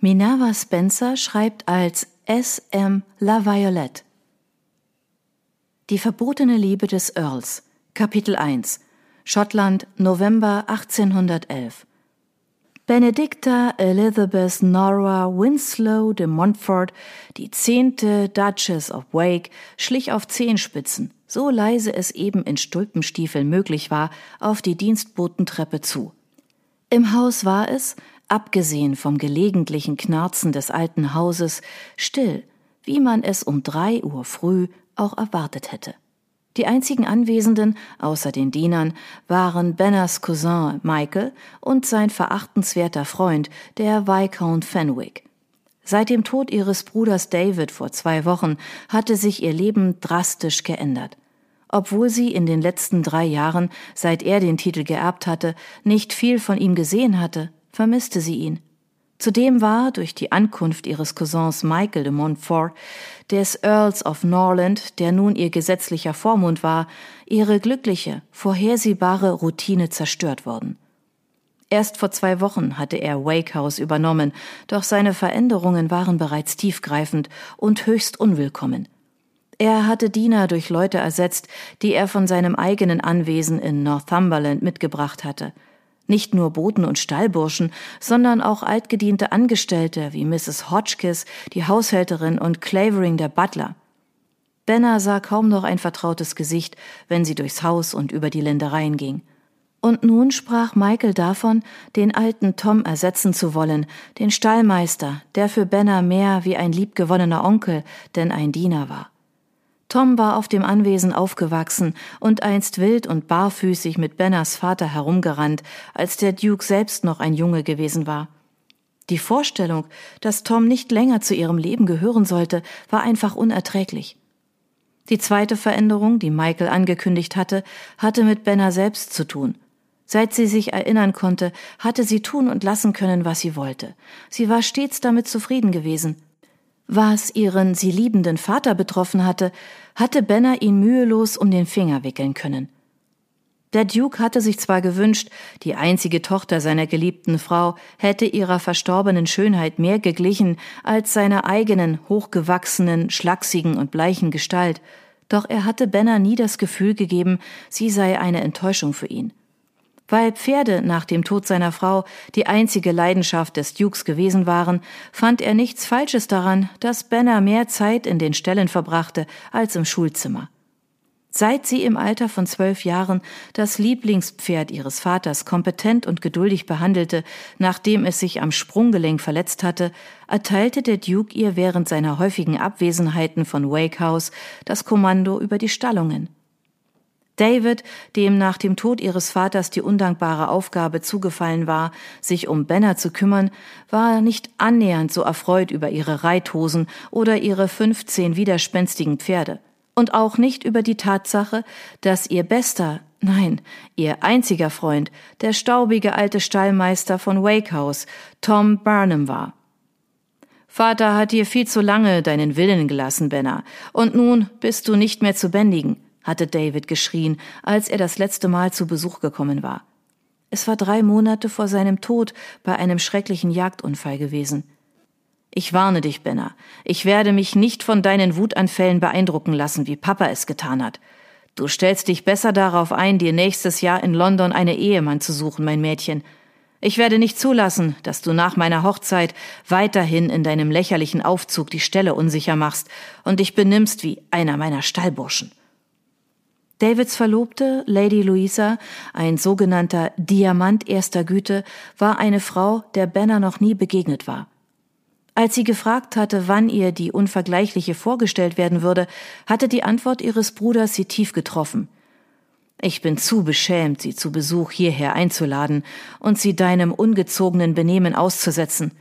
Minerva Spencer schreibt als S. M. La Violette. Die verbotene Liebe des Earls, Kapitel 1, Schottland, November 1811. Benedicta Elizabeth Nora Winslow de Montfort, die zehnte Duchess of Wake, schlich auf Zehenspitzen, so leise es eben in Stulpenstiefeln möglich war, auf die Dienstbotentreppe zu. Im Haus war es, abgesehen vom gelegentlichen Knarzen des alten Hauses, still, wie man es um drei Uhr früh auch erwartet hätte. Die einzigen Anwesenden, außer den Dienern, waren Benners Cousin Michael und sein verachtenswerter Freund, der Viscount Fenwick. Seit dem Tod ihres Bruders David vor zwei Wochen hatte sich ihr Leben drastisch geändert. Obwohl sie in den letzten drei Jahren, seit er den Titel geerbt hatte, nicht viel von ihm gesehen hatte, vermisste sie ihn. Zudem war durch die Ankunft ihres Cousins Michael de Montfort, des Earls of Norland, der nun ihr gesetzlicher Vormund war, ihre glückliche, vorhersehbare Routine zerstört worden. Erst vor zwei Wochen hatte er Wake House übernommen, doch seine Veränderungen waren bereits tiefgreifend und höchst unwillkommen. Er hatte Diener durch Leute ersetzt, die er von seinem eigenen Anwesen in Northumberland mitgebracht hatte. Nicht nur Boten und Stallburschen, sondern auch altgediente Angestellte wie Mrs. Hotchkiss, die Haushälterin und Clavering der Butler. Benner sah kaum noch ein vertrautes Gesicht, wenn sie durchs Haus und über die Ländereien ging. Und nun sprach Michael davon, den alten Tom ersetzen zu wollen, den Stallmeister, der für Benner mehr wie ein liebgewonnener Onkel denn ein Diener war. Tom war auf dem Anwesen aufgewachsen und einst wild und barfüßig mit Benners Vater herumgerannt, als der Duke selbst noch ein Junge gewesen war. Die Vorstellung, dass Tom nicht länger zu ihrem Leben gehören sollte, war einfach unerträglich. Die zweite Veränderung, die Michael angekündigt hatte, hatte mit Benner selbst zu tun. Seit sie sich erinnern konnte, hatte sie tun und lassen können, was sie wollte. Sie war stets damit zufrieden gewesen. Was ihren sie liebenden Vater betroffen hatte, hatte Benner ihn mühelos um den Finger wickeln können. Der Duke hatte sich zwar gewünscht, die einzige Tochter seiner geliebten Frau hätte ihrer verstorbenen Schönheit mehr geglichen als seiner eigenen, hochgewachsenen, schlachsigen und bleichen Gestalt, doch er hatte Benner nie das Gefühl gegeben, sie sei eine Enttäuschung für ihn. Weil Pferde nach dem Tod seiner Frau die einzige Leidenschaft des Dukes gewesen waren, fand er nichts Falsches daran, dass Benner mehr Zeit in den Ställen verbrachte als im Schulzimmer. Seit sie im Alter von zwölf Jahren das Lieblingspferd ihres Vaters kompetent und geduldig behandelte, nachdem es sich am Sprunggelenk verletzt hatte, erteilte der Duke ihr während seiner häufigen Abwesenheiten von Wake House das Kommando über die Stallungen. David, dem nach dem Tod ihres Vaters die undankbare Aufgabe zugefallen war, sich um Benner zu kümmern, war nicht annähernd so erfreut über ihre Reithosen oder ihre fünfzehn widerspenstigen Pferde. Und auch nicht über die Tatsache, dass ihr bester, nein, ihr einziger Freund, der staubige alte Stallmeister von Wake House, Tom Barnum war. Vater hat dir viel zu lange deinen Willen gelassen, Benner, und nun bist du nicht mehr zu bändigen hatte David geschrien, als er das letzte Mal zu Besuch gekommen war. Es war drei Monate vor seinem Tod bei einem schrecklichen Jagdunfall gewesen. Ich warne dich, Benner. Ich werde mich nicht von deinen Wutanfällen beeindrucken lassen, wie Papa es getan hat. Du stellst dich besser darauf ein, dir nächstes Jahr in London eine Ehemann zu suchen, mein Mädchen. Ich werde nicht zulassen, dass du nach meiner Hochzeit weiterhin in deinem lächerlichen Aufzug die Stelle unsicher machst und dich benimmst wie einer meiner Stallburschen. Davids Verlobte, Lady Louisa, ein sogenannter Diamant erster Güte, war eine Frau, der Benner noch nie begegnet war. Als sie gefragt hatte, wann ihr die Unvergleichliche vorgestellt werden würde, hatte die Antwort ihres Bruders sie tief getroffen. Ich bin zu beschämt, sie zu Besuch hierher einzuladen und sie deinem ungezogenen Benehmen auszusetzen.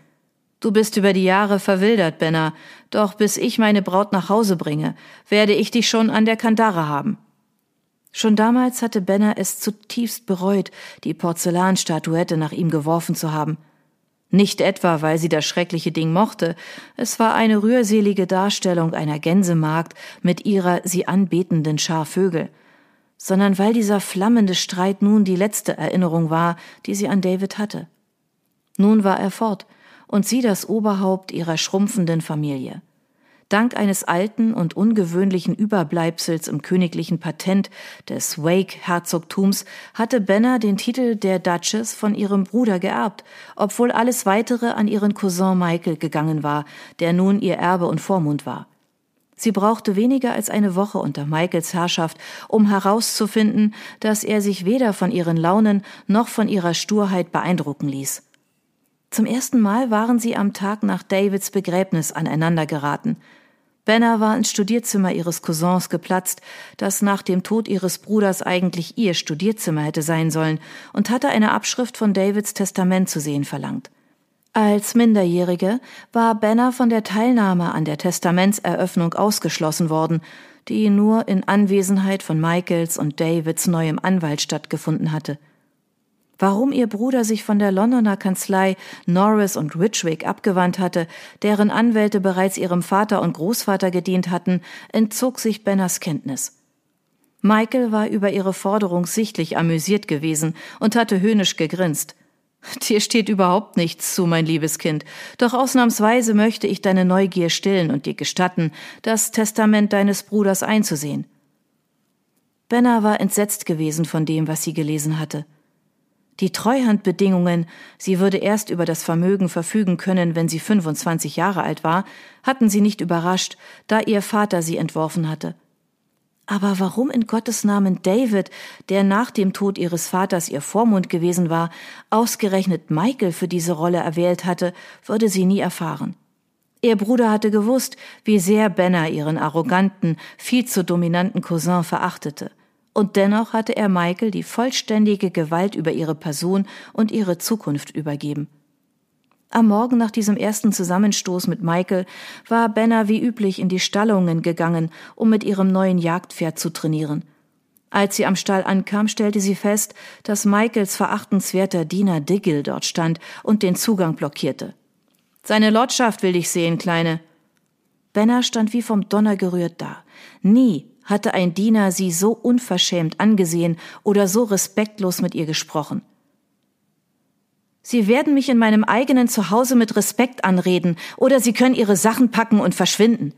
Du bist über die Jahre verwildert, Benner, doch bis ich meine Braut nach Hause bringe, werde ich dich schon an der Kandare haben. Schon damals hatte Benner es zutiefst bereut, die Porzellanstatuette nach ihm geworfen zu haben. Nicht etwa, weil sie das schreckliche Ding mochte, es war eine rührselige Darstellung einer Gänsemagd mit ihrer sie anbetenden Schar Vögel, sondern weil dieser flammende Streit nun die letzte Erinnerung war, die sie an David hatte. Nun war er fort, und sie das Oberhaupt ihrer schrumpfenden Familie. Dank eines alten und ungewöhnlichen Überbleibsels im königlichen Patent des Wake-Herzogtums hatte Benner den Titel der Duchess von ihrem Bruder geerbt, obwohl alles weitere an ihren Cousin Michael gegangen war, der nun ihr Erbe und Vormund war. Sie brauchte weniger als eine Woche unter Michaels Herrschaft, um herauszufinden, dass er sich weder von ihren Launen noch von ihrer Sturheit beeindrucken ließ. Zum ersten Mal waren sie am Tag nach Davids Begräbnis aneinander geraten. Benner war ins Studierzimmer ihres Cousins geplatzt, das nach dem Tod ihres Bruders eigentlich ihr Studierzimmer hätte sein sollen, und hatte eine Abschrift von Davids Testament zu sehen verlangt. Als Minderjährige war Benner von der Teilnahme an der Testamentseröffnung ausgeschlossen worden, die nur in Anwesenheit von Michaels und Davids neuem Anwalt stattgefunden hatte. Warum ihr Bruder sich von der Londoner Kanzlei Norris und Ridgwick abgewandt hatte, deren Anwälte bereits ihrem Vater und Großvater gedient hatten, entzog sich Benners Kenntnis. Michael war über ihre Forderung sichtlich amüsiert gewesen und hatte höhnisch gegrinst. Dir steht überhaupt nichts zu, mein liebes Kind, doch ausnahmsweise möchte ich deine Neugier stillen und dir gestatten, das Testament deines Bruders einzusehen. Benner war entsetzt gewesen von dem, was sie gelesen hatte. Die Treuhandbedingungen, sie würde erst über das Vermögen verfügen können, wenn sie 25 Jahre alt war, hatten sie nicht überrascht, da ihr Vater sie entworfen hatte. Aber warum in Gottes Namen David, der nach dem Tod ihres Vaters ihr Vormund gewesen war, ausgerechnet Michael für diese Rolle erwählt hatte, würde sie nie erfahren. Ihr Bruder hatte gewusst, wie sehr Benner ihren arroganten, viel zu dominanten Cousin verachtete und dennoch hatte er Michael die vollständige Gewalt über ihre Person und ihre Zukunft übergeben. Am Morgen nach diesem ersten Zusammenstoß mit Michael war Benner wie üblich in die Stallungen gegangen, um mit ihrem neuen Jagdpferd zu trainieren. Als sie am Stall ankam, stellte sie fest, dass Michaels verachtenswerter Diener Diggle dort stand und den Zugang blockierte. Seine Lordschaft will dich sehen, Kleine. Benner stand wie vom Donner gerührt da. Nie hatte ein Diener sie so unverschämt angesehen oder so respektlos mit ihr gesprochen. Sie werden mich in meinem eigenen Zuhause mit Respekt anreden, oder Sie können Ihre Sachen packen und verschwinden.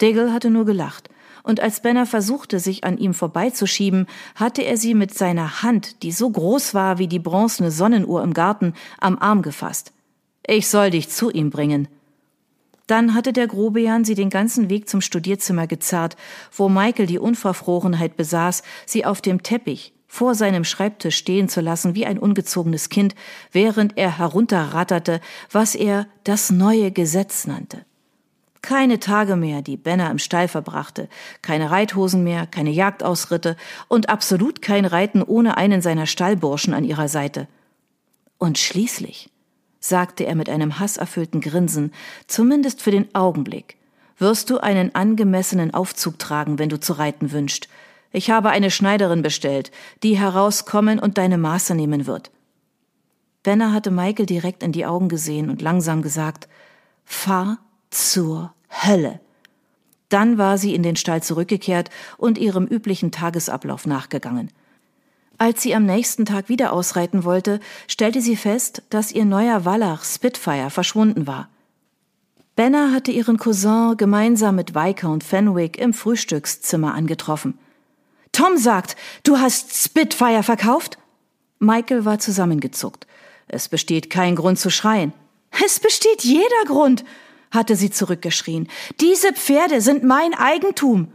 Diggle hatte nur gelacht, und als Benner versuchte, sich an ihm vorbeizuschieben, hatte er sie mit seiner Hand, die so groß war wie die bronzene Sonnenuhr im Garten, am Arm gefasst. Ich soll dich zu ihm bringen. Dann hatte der Grobian sie den ganzen Weg zum Studierzimmer gezerrt, wo Michael die Unverfrorenheit besaß, sie auf dem Teppich vor seinem Schreibtisch stehen zu lassen wie ein ungezogenes Kind, während er herunterratterte, was er das neue Gesetz nannte. Keine Tage mehr, die Benner im Stall verbrachte, keine Reithosen mehr, keine Jagdausritte und absolut kein Reiten ohne einen seiner Stallburschen an ihrer Seite. Und schließlich sagte er mit einem hasserfüllten Grinsen, zumindest für den Augenblick, wirst du einen angemessenen Aufzug tragen, wenn du zu reiten wünscht. Ich habe eine Schneiderin bestellt, die herauskommen und deine Maße nehmen wird. Benner hatte Michael direkt in die Augen gesehen und langsam gesagt, fahr zur Hölle. Dann war sie in den Stall zurückgekehrt und ihrem üblichen Tagesablauf nachgegangen. Als sie am nächsten Tag wieder ausreiten wollte, stellte sie fest, dass ihr neuer Wallach Spitfire verschwunden war. Benner hatte ihren Cousin gemeinsam mit Viscount Fenwick im Frühstückszimmer angetroffen. Tom sagt, du hast Spitfire verkauft? Michael war zusammengezuckt. Es besteht kein Grund zu schreien. Es besteht jeder Grund, hatte sie zurückgeschrien. Diese Pferde sind mein Eigentum.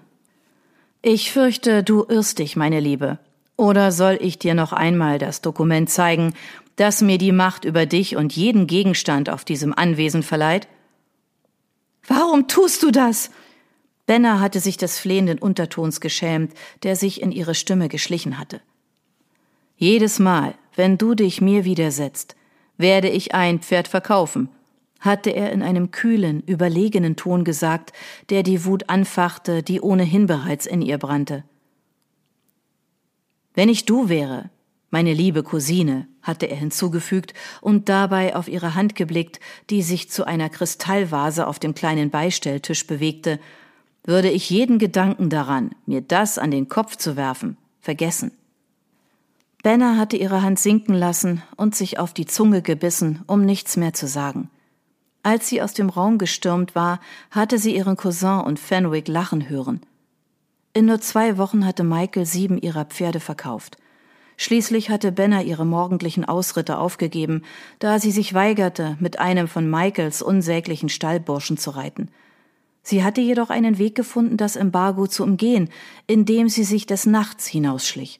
Ich fürchte, du irrst dich, meine Liebe, oder soll ich dir noch einmal das Dokument zeigen, das mir die Macht über dich und jeden Gegenstand auf diesem Anwesen verleiht? Warum tust du das? Benner hatte sich des flehenden Untertons geschämt, der sich in ihre Stimme geschlichen hatte. Jedes Mal, wenn du dich mir widersetzt, werde ich ein Pferd verkaufen, hatte er in einem kühlen, überlegenen Ton gesagt, der die Wut anfachte, die ohnehin bereits in ihr brannte. Wenn ich du wäre, meine liebe Cousine, hatte er hinzugefügt und dabei auf ihre Hand geblickt, die sich zu einer Kristallvase auf dem kleinen Beistelltisch bewegte, würde ich jeden Gedanken daran, mir das an den Kopf zu werfen, vergessen. Benner hatte ihre Hand sinken lassen und sich auf die Zunge gebissen, um nichts mehr zu sagen. Als sie aus dem Raum gestürmt war, hatte sie ihren Cousin und Fenwick lachen hören. In nur zwei Wochen hatte Michael sieben ihrer Pferde verkauft. Schließlich hatte Benner ihre morgendlichen Ausritte aufgegeben, da sie sich weigerte, mit einem von Michaels unsäglichen Stallburschen zu reiten. Sie hatte jedoch einen Weg gefunden, das Embargo zu umgehen, indem sie sich des Nachts hinausschlich.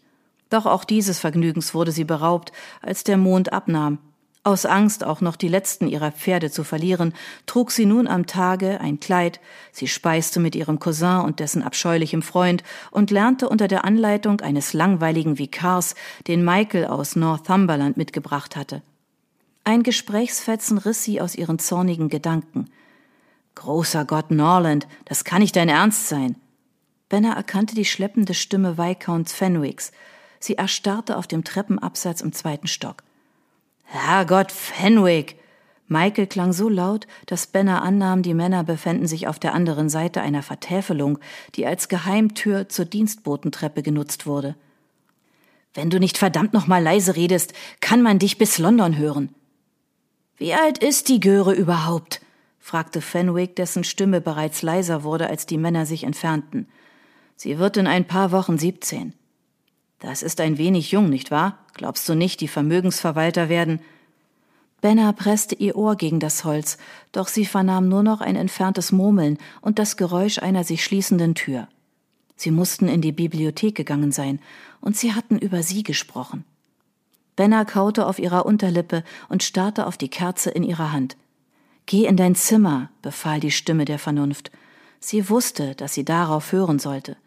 Doch auch dieses Vergnügens wurde sie beraubt, als der Mond abnahm. Aus Angst, auch noch die letzten ihrer Pferde zu verlieren, trug sie nun am Tage ein Kleid, sie speiste mit ihrem Cousin und dessen abscheulichem Freund und lernte unter der Anleitung eines langweiligen Vikars, den Michael aus Northumberland mitgebracht hatte. Ein Gesprächsfetzen riss sie aus ihren zornigen Gedanken. Großer Gott Norland, das kann nicht dein Ernst sein. Benner erkannte die schleppende Stimme Viscounts Fenwicks. Sie erstarrte auf dem Treppenabsatz im zweiten Stock. Herrgott, Fenwick! Michael klang so laut, dass Benner annahm, die Männer befänden sich auf der anderen Seite einer Vertäfelung, die als Geheimtür zur Dienstbotentreppe genutzt wurde. Wenn du nicht verdammt noch mal leise redest, kann man dich bis London hören. Wie alt ist die Göre überhaupt? fragte Fenwick, dessen Stimme bereits leiser wurde, als die Männer sich entfernten. Sie wird in ein paar Wochen siebzehn. Das ist ein wenig jung, nicht wahr? Glaubst du nicht, die Vermögensverwalter werden? Benner presste ihr Ohr gegen das Holz, doch sie vernahm nur noch ein entferntes Murmeln und das Geräusch einer sich schließenden Tür. Sie mussten in die Bibliothek gegangen sein, und sie hatten über sie gesprochen. Benner kaute auf ihrer Unterlippe und starrte auf die Kerze in ihrer Hand. Geh in dein Zimmer, befahl die Stimme der Vernunft. Sie wusste, dass sie darauf hören sollte.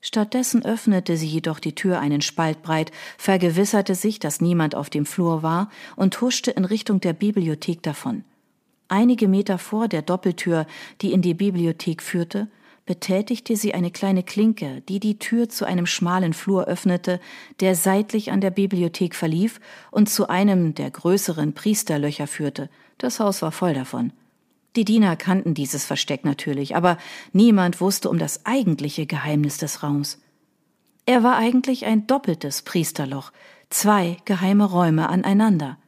Stattdessen öffnete sie jedoch die Tür einen Spalt breit, vergewisserte sich, dass niemand auf dem Flur war und huschte in Richtung der Bibliothek davon. Einige Meter vor der Doppeltür, die in die Bibliothek führte, betätigte sie eine kleine Klinke, die die Tür zu einem schmalen Flur öffnete, der seitlich an der Bibliothek verlief und zu einem der größeren Priesterlöcher führte. Das Haus war voll davon. Die Diener kannten dieses Versteck natürlich, aber niemand wusste um das eigentliche Geheimnis des Raums. Er war eigentlich ein doppeltes Priesterloch, zwei geheime Räume aneinander.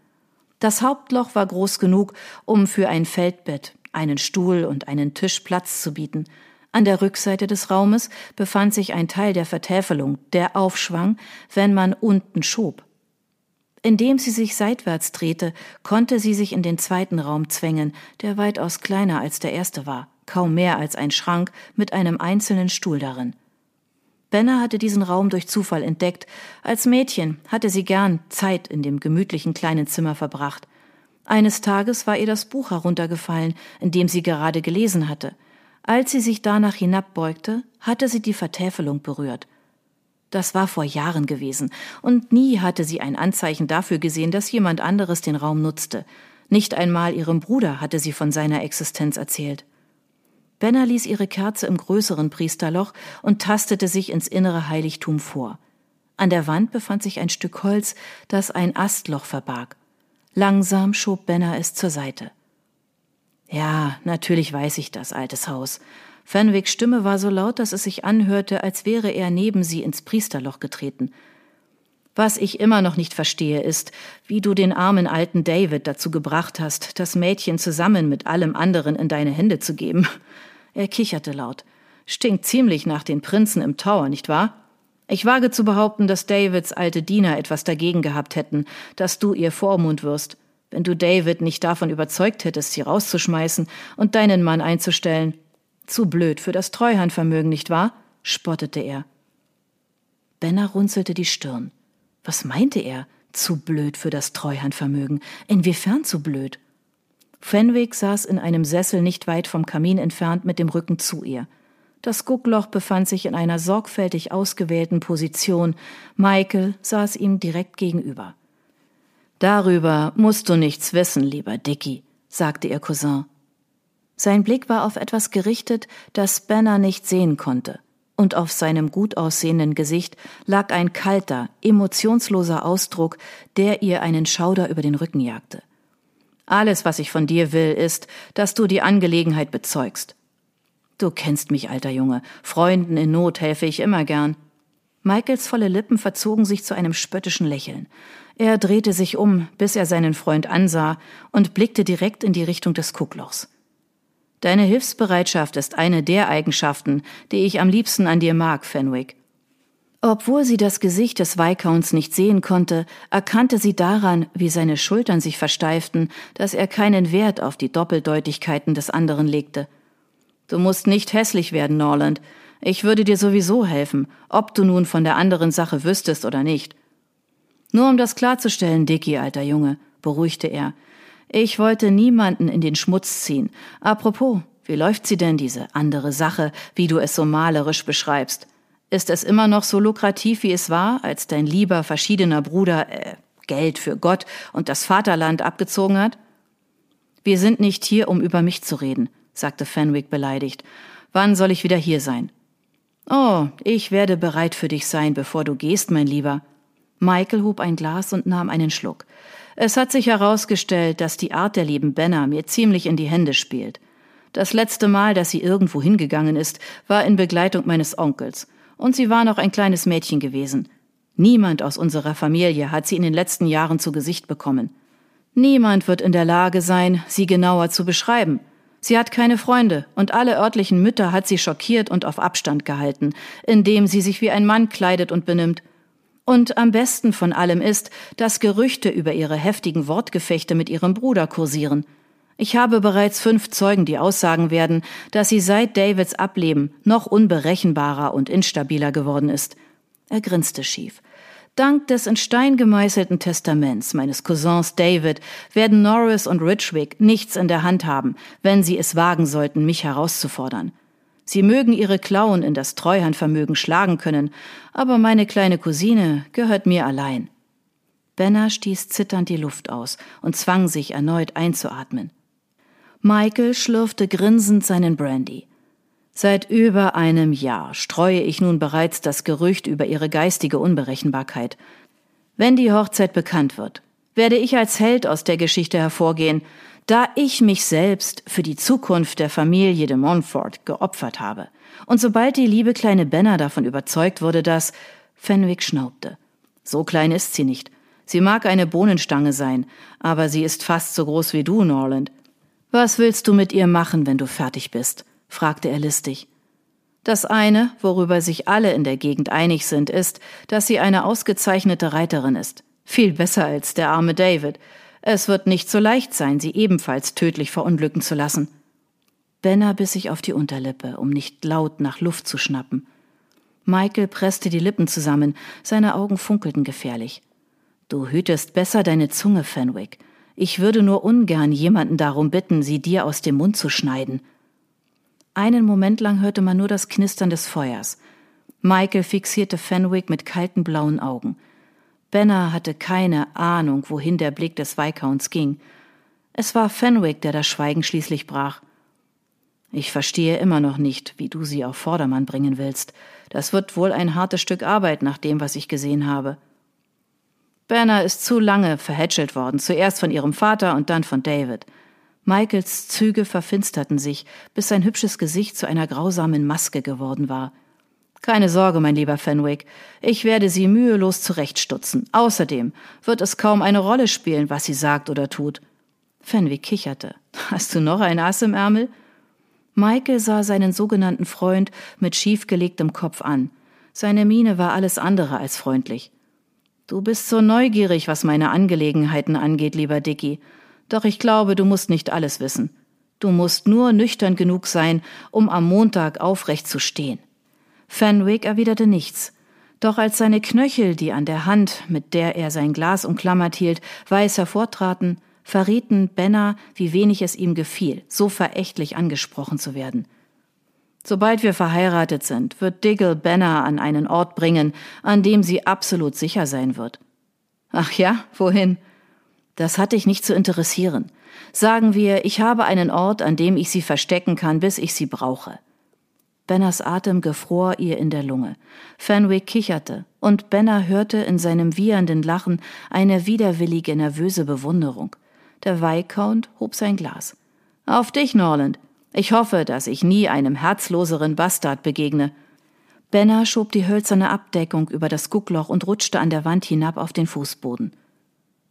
Das Hauptloch war groß genug, um für ein Feldbett, einen Stuhl und einen Tisch Platz zu bieten. An der Rückseite des Raumes befand sich ein Teil der Vertäfelung, der aufschwang, wenn man unten schob. Indem sie sich seitwärts drehte, konnte sie sich in den zweiten Raum zwängen, der weitaus kleiner als der erste war, kaum mehr als ein Schrank mit einem einzelnen Stuhl darin. Benner hatte diesen Raum durch Zufall entdeckt. Als Mädchen hatte sie gern Zeit in dem gemütlichen kleinen Zimmer verbracht. Eines Tages war ihr das Buch heruntergefallen, in dem sie gerade gelesen hatte. Als sie sich danach hinabbeugte, hatte sie die Vertäfelung berührt. Das war vor Jahren gewesen, und nie hatte sie ein Anzeichen dafür gesehen, dass jemand anderes den Raum nutzte. Nicht einmal ihrem Bruder hatte sie von seiner Existenz erzählt. Benner ließ ihre Kerze im größeren Priesterloch und tastete sich ins innere Heiligtum vor. An der Wand befand sich ein Stück Holz, das ein Astloch verbarg. Langsam schob Benner es zur Seite. Ja, natürlich weiß ich das, altes Haus. Fenwicks Stimme war so laut, dass es sich anhörte, als wäre er neben sie ins Priesterloch getreten. Was ich immer noch nicht verstehe, ist, wie du den armen alten David dazu gebracht hast, das Mädchen zusammen mit allem anderen in deine Hände zu geben. Er kicherte laut. Stinkt ziemlich nach den Prinzen im Tower, nicht wahr? Ich wage zu behaupten, dass Davids alte Diener etwas dagegen gehabt hätten, dass du ihr Vormund wirst. Wenn du David nicht davon überzeugt hättest, sie rauszuschmeißen und deinen Mann einzustellen, zu blöd für das Treuhandvermögen, nicht wahr? spottete er. Benner runzelte die Stirn. Was meinte er? Zu blöd für das Treuhandvermögen. Inwiefern zu blöd? Fenwick saß in einem Sessel nicht weit vom Kamin entfernt mit dem Rücken zu ihr. Das Guckloch befand sich in einer sorgfältig ausgewählten Position. Michael saß ihm direkt gegenüber. Darüber musst du nichts wissen, lieber Dicky, sagte ihr Cousin. Sein Blick war auf etwas gerichtet, das Banner nicht sehen konnte, und auf seinem gut aussehenden Gesicht lag ein kalter, emotionsloser Ausdruck, der ihr einen Schauder über den Rücken jagte. Alles, was ich von dir will, ist, dass du die Angelegenheit bezeugst. Du kennst mich, alter Junge. Freunden in Not helfe ich immer gern. Michaels volle Lippen verzogen sich zu einem spöttischen Lächeln. Er drehte sich um, bis er seinen Freund ansah und blickte direkt in die Richtung des Kucklochs. Deine Hilfsbereitschaft ist eine der Eigenschaften, die ich am liebsten an dir mag, Fenwick. Obwohl sie das Gesicht des Viscounts nicht sehen konnte, erkannte sie daran, wie seine Schultern sich versteiften, dass er keinen Wert auf die Doppeldeutigkeiten des anderen legte. Du musst nicht hässlich werden, Norland. Ich würde dir sowieso helfen, ob du nun von der anderen Sache wüsstest oder nicht. Nur um das klarzustellen, Dicky, alter Junge, beruhigte er. Ich wollte niemanden in den Schmutz ziehen. Apropos, wie läuft sie denn, diese andere Sache, wie du es so malerisch beschreibst? Ist es immer noch so lukrativ, wie es war, als dein lieber verschiedener Bruder äh, Geld für Gott und das Vaterland abgezogen hat? Wir sind nicht hier, um über mich zu reden, sagte Fenwick beleidigt. Wann soll ich wieder hier sein? Oh, ich werde bereit für dich sein, bevor du gehst, mein Lieber. Michael hob ein Glas und nahm einen Schluck. Es hat sich herausgestellt, dass die Art der lieben Benner mir ziemlich in die Hände spielt. Das letzte Mal, dass sie irgendwo hingegangen ist, war in Begleitung meines Onkels und sie war noch ein kleines Mädchen gewesen. Niemand aus unserer Familie hat sie in den letzten Jahren zu Gesicht bekommen. Niemand wird in der Lage sein, sie genauer zu beschreiben. Sie hat keine Freunde, und alle örtlichen Mütter hat sie schockiert und auf Abstand gehalten, indem sie sich wie ein Mann kleidet und benimmt. Und am besten von allem ist, dass Gerüchte über ihre heftigen Wortgefechte mit ihrem Bruder kursieren – ich habe bereits fünf Zeugen, die aussagen werden, dass sie seit Davids Ableben noch unberechenbarer und instabiler geworden ist. Er grinste schief. Dank des in Stein gemeißelten Testaments meines Cousins David werden Norris und Richwick nichts in der Hand haben, wenn sie es wagen sollten, mich herauszufordern. Sie mögen ihre Klauen in das Treuhandvermögen schlagen können, aber meine kleine Cousine gehört mir allein. Benner stieß zitternd die Luft aus und zwang sich erneut einzuatmen. Michael schlürfte grinsend seinen Brandy. Seit über einem Jahr streue ich nun bereits das Gerücht über ihre geistige Unberechenbarkeit. Wenn die Hochzeit bekannt wird, werde ich als Held aus der Geschichte hervorgehen, da ich mich selbst für die Zukunft der Familie de Montfort geopfert habe. Und sobald die liebe kleine Benner davon überzeugt wurde, dass Fenwick schnaubte. So klein ist sie nicht. Sie mag eine Bohnenstange sein, aber sie ist fast so groß wie du, Norland. Was willst du mit ihr machen, wenn du fertig bist? fragte er listig. Das eine, worüber sich alle in der Gegend einig sind, ist, dass sie eine ausgezeichnete Reiterin ist. Viel besser als der arme David. Es wird nicht so leicht sein, sie ebenfalls tödlich verunglücken zu lassen. Benner biss sich auf die Unterlippe, um nicht laut nach Luft zu schnappen. Michael presste die Lippen zusammen, seine Augen funkelten gefährlich. Du hütest besser deine Zunge, Fenwick. Ich würde nur ungern jemanden darum bitten, sie dir aus dem Mund zu schneiden. Einen Moment lang hörte man nur das Knistern des Feuers. Michael fixierte Fenwick mit kalten blauen Augen. Benner hatte keine Ahnung, wohin der Blick des Viscounts ging. Es war Fenwick, der das Schweigen schließlich brach. Ich verstehe immer noch nicht, wie du sie auf Vordermann bringen willst. Das wird wohl ein hartes Stück Arbeit nach dem, was ich gesehen habe. Banner ist zu lange verhätschelt worden, zuerst von ihrem Vater und dann von David. Michaels Züge verfinsterten sich, bis sein hübsches Gesicht zu einer grausamen Maske geworden war. Keine Sorge, mein lieber Fenwick, ich werde sie mühelos zurechtstutzen. Außerdem wird es kaum eine Rolle spielen, was sie sagt oder tut. Fenwick kicherte. Hast du noch ein Ass im Ärmel? Michael sah seinen sogenannten Freund mit schiefgelegtem Kopf an. Seine Miene war alles andere als freundlich. Du bist so neugierig, was meine Angelegenheiten angeht, lieber Dicky. Doch ich glaube, du musst nicht alles wissen. Du musst nur nüchtern genug sein, um am Montag aufrecht zu stehen. Fenwick erwiderte nichts. Doch als seine Knöchel, die an der Hand, mit der er sein Glas umklammert hielt, weiß hervortraten, verrieten Benner, wie wenig es ihm gefiel, so verächtlich angesprochen zu werden. Sobald wir verheiratet sind, wird Diggle Banner an einen Ort bringen, an dem sie absolut sicher sein wird. Ach ja, wohin? Das hat dich nicht zu interessieren. Sagen wir, ich habe einen Ort, an dem ich sie verstecken kann, bis ich sie brauche. Benners Atem gefror ihr in der Lunge. Fenwick kicherte, und Benner hörte in seinem wiehernden Lachen eine widerwillige, nervöse Bewunderung. Der Viscount hob sein Glas. Auf dich, Norland. Ich hoffe, dass ich nie einem herzloseren Bastard begegne. Benner schob die hölzerne Abdeckung über das Guckloch und rutschte an der Wand hinab auf den Fußboden.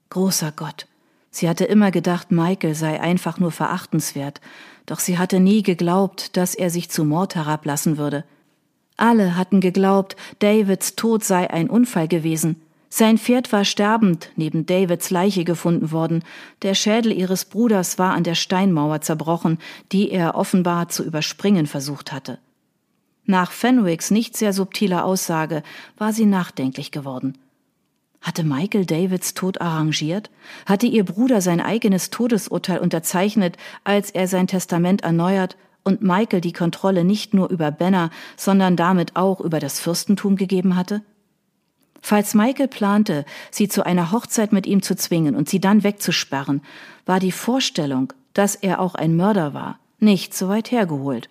Großer Gott. Sie hatte immer gedacht, Michael sei einfach nur verachtenswert, doch sie hatte nie geglaubt, dass er sich zu Mord herablassen würde. Alle hatten geglaubt, Davids Tod sei ein Unfall gewesen. Sein Pferd war sterbend neben Davids Leiche gefunden worden, der Schädel ihres Bruders war an der Steinmauer zerbrochen, die er offenbar zu überspringen versucht hatte. Nach Fenwicks nicht sehr subtiler Aussage war sie nachdenklich geworden. Hatte Michael Davids Tod arrangiert? Hatte ihr Bruder sein eigenes Todesurteil unterzeichnet, als er sein Testament erneuert und Michael die Kontrolle nicht nur über Benner, sondern damit auch über das Fürstentum gegeben hatte? Falls Michael plante, sie zu einer Hochzeit mit ihm zu zwingen und sie dann wegzusperren, war die Vorstellung, dass er auch ein Mörder war, nicht so weit hergeholt.